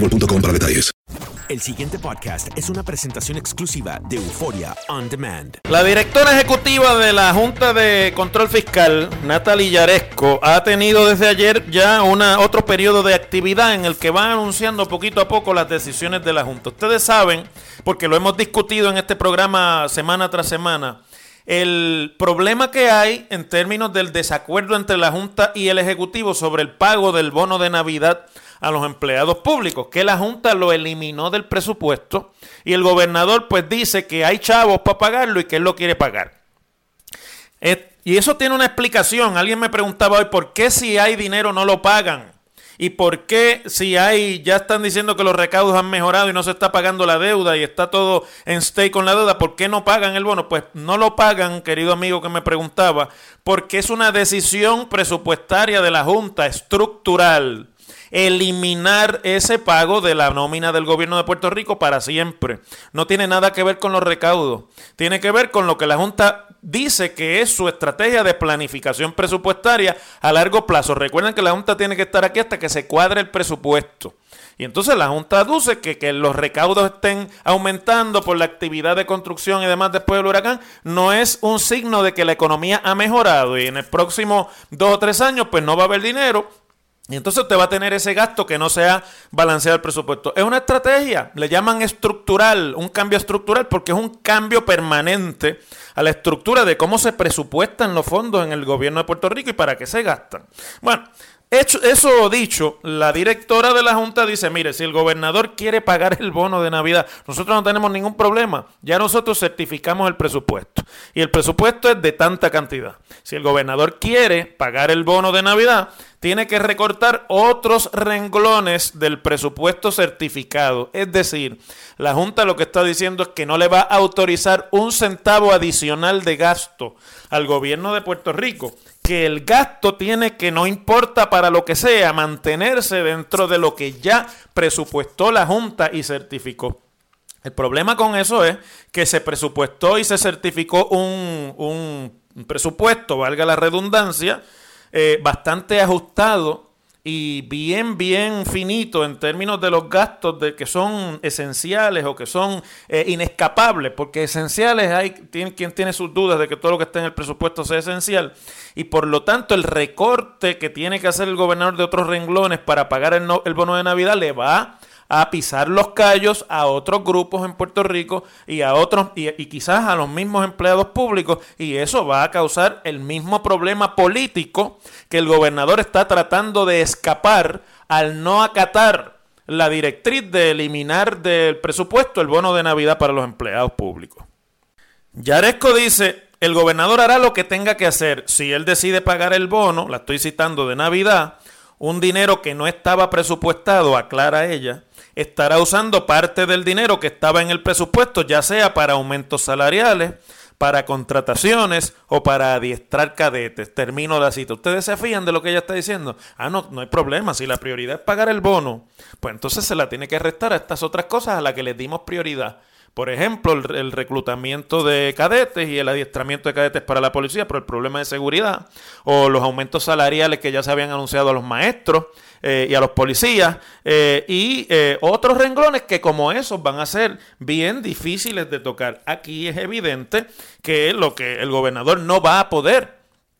boostmobile.com para detalles. El siguiente podcast es una presentación exclusiva de Euforia On Demand. La directora ejecutiva de la Junta de Control Fiscal, Natalie Yaresco, ha tenido desde ayer ya una, otro periodo de actividad en el que va anunciando poquito a poco las decisiones de la Junta. Ustedes saben, porque lo hemos discutido en este programa semana tras semana, el problema que hay en términos del desacuerdo entre la Junta y el Ejecutivo sobre el pago del bono de Navidad a los empleados públicos, que la Junta lo eliminó del presupuesto y el gobernador pues dice que hay chavos para pagarlo y que él lo quiere pagar. Y eso tiene una explicación. Alguien me preguntaba hoy por qué si hay dinero no lo pagan. ¿Y por qué si hay, ya están diciendo que los recaudos han mejorado y no se está pagando la deuda y está todo en stay con la deuda, ¿por qué no pagan el bono? Pues no lo pagan, querido amigo que me preguntaba, porque es una decisión presupuestaria de la Junta estructural eliminar ese pago de la nómina del gobierno de Puerto Rico para siempre. No tiene nada que ver con los recaudos. Tiene que ver con lo que la Junta dice que es su estrategia de planificación presupuestaria a largo plazo. Recuerden que la Junta tiene que estar aquí hasta que se cuadre el presupuesto. Y entonces la Junta aduce que, que los recaudos estén aumentando por la actividad de construcción y demás después del huracán no es un signo de que la economía ha mejorado y en el próximo dos o tres años pues no va a haber dinero y entonces usted va a tener ese gasto que no sea balanceado el presupuesto. Es una estrategia, le llaman estructural, un cambio estructural, porque es un cambio permanente a la estructura de cómo se presupuestan los fondos en el gobierno de Puerto Rico y para qué se gastan. Bueno, Hecho, eso dicho, la directora de la Junta dice, mire, si el gobernador quiere pagar el bono de Navidad, nosotros no tenemos ningún problema. Ya nosotros certificamos el presupuesto. Y el presupuesto es de tanta cantidad. Si el gobernador quiere pagar el bono de Navidad, tiene que recortar otros renglones del presupuesto certificado. Es decir, la Junta lo que está diciendo es que no le va a autorizar un centavo adicional de gasto al gobierno de Puerto Rico que el gasto tiene que, no importa para lo que sea, mantenerse dentro de lo que ya presupuestó la Junta y certificó. El problema con eso es que se presupuestó y se certificó un, un presupuesto, valga la redundancia, eh, bastante ajustado y bien, bien finito en términos de los gastos de que son esenciales o que son eh, inescapables, porque esenciales hay quien tiene sus dudas de que todo lo que está en el presupuesto sea esencial, y por lo tanto el recorte que tiene que hacer el gobernador de otros renglones para pagar el, no, el bono de Navidad le va pisar los callos a otros grupos en Puerto Rico y a otros y, quizás a los mismos empleados públicos y eso va a causar el mismo problema político que el gobernador está tratando de escapar al no acatar la directriz de eliminar del presupuesto el bono de Navidad para los empleados públicos. Yaresco dice, el gobernador hará lo que tenga que hacer. Si él decide pagar el bono, la estoy citando de Navidad, un dinero que no estaba presupuestado, aclara ella, estará usando parte del dinero que estaba en el presupuesto, ya sea para aumentos salariales, para contrataciones o para adiestrar cadetes. Termino la cita. ¿Ustedes se fían de lo que ella está diciendo? Ah, no, no hay problema. Si la prioridad es pagar el bono, pues entonces se la tiene que restar a estas otras cosas a las que les dimos prioridad. Por ejemplo, el, reclutamiento de cadetes y el adiestramiento de cadetes para la policía por el problema de seguridad, o los aumentos salariales que ya se habían anunciado a los maestros eh, y a los policías, eh, y eh, otros renglones que como esos van a ser bien difíciles de tocar. Aquí es evidente que lo que el gobernador no va a poder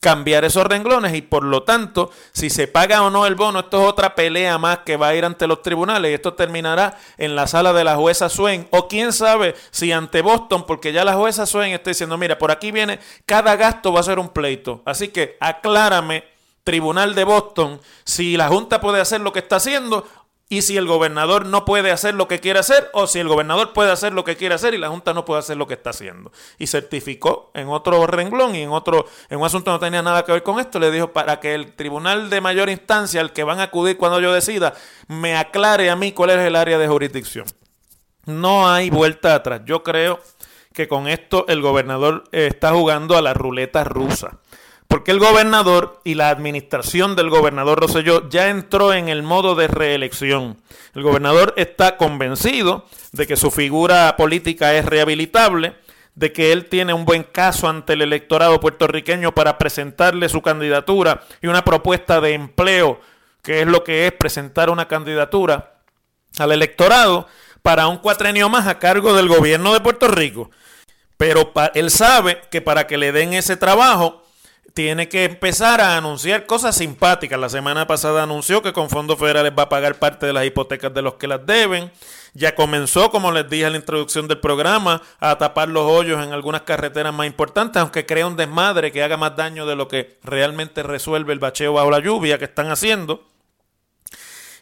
cambiar esos renglones y por lo tanto, si se paga o no el bono, esto es otra pelea más que va a ir ante los tribunales y esto terminará en la sala de la jueza Swain o quién sabe si ante Boston, porque ya la jueza Swain está diciendo, mira, por aquí viene, cada gasto va a ser un pleito. Así que aclárame, tribunal de Boston, si la Junta puede hacer lo que está haciendo y si el gobernador no puede hacer lo que quiere hacer, o si el gobernador puede hacer lo que quiere hacer y la Junta no puede hacer lo que está haciendo. Y certificó en otro renglón y en otro, en un asunto no tenía nada que ver con esto, le dijo para que el tribunal de mayor instancia al que van a acudir cuando yo decida, me aclare a mí cuál es el área de jurisdicción. No hay vuelta atrás. Yo creo que con esto el gobernador está jugando a la ruleta rusa. Porque el gobernador y la administración del gobernador Rosselló ya entró en el modo de reelección. El gobernador está convencido de que su figura política es rehabilitable, de que él tiene un buen caso ante el electorado puertorriqueño para presentarle su candidatura y una propuesta de empleo, que es lo que es presentar una candidatura al electorado para un cuatrenio más a cargo del gobierno de Puerto Rico. Pero él sabe que para que le den ese trabajo, tiene que empezar a anunciar cosas simpáticas. La semana pasada anunció que con fondos federales va a pagar parte de las hipotecas de los que las deben. Ya comenzó, como les dije en la introducción del programa, a tapar los hoyos en algunas carreteras más importantes, aunque crea un desmadre que haga más daño de lo que realmente resuelve el bacheo bajo la lluvia que están haciendo.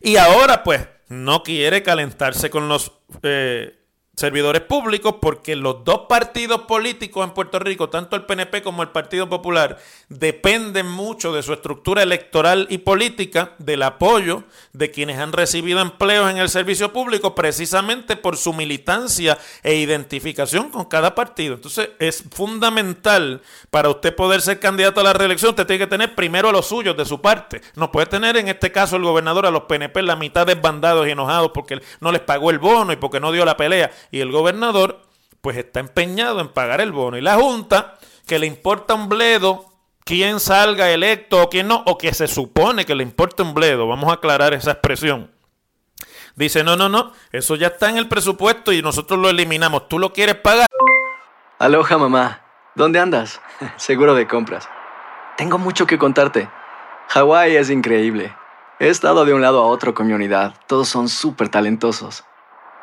Y ahora, pues, no quiere calentarse con los eh, servidores públicos porque los dos partidos políticos en Puerto Rico, tanto el PNP como el Partido Popular, dependen mucho de su estructura electoral y política, del apoyo de quienes han recibido empleos en el servicio público, precisamente por su militancia e identificación con cada partido. Entonces es fundamental para usted poder ser candidato a la reelección, usted tiene que tener primero a los suyos de su parte. No puede tener en este caso el gobernador a los PNP la mitad desbandados y enojados porque no les pagó el bono y porque no dio la pelea y el gobernador pues está empeñado en pagar el bono. Y la Junta, que le importa un bledo quién salga electo o quién no, o que se supone que le importa un bledo, vamos a aclarar esa expresión. Dice, no, no, no, eso ya está en el presupuesto y nosotros lo eliminamos. ¿Tú lo quieres pagar? Aloha mamá, ¿dónde andas? Seguro de compras. Tengo mucho que contarte. Hawái es increíble. He estado de un lado a otro con mi unidad. Todos son súper talentosos.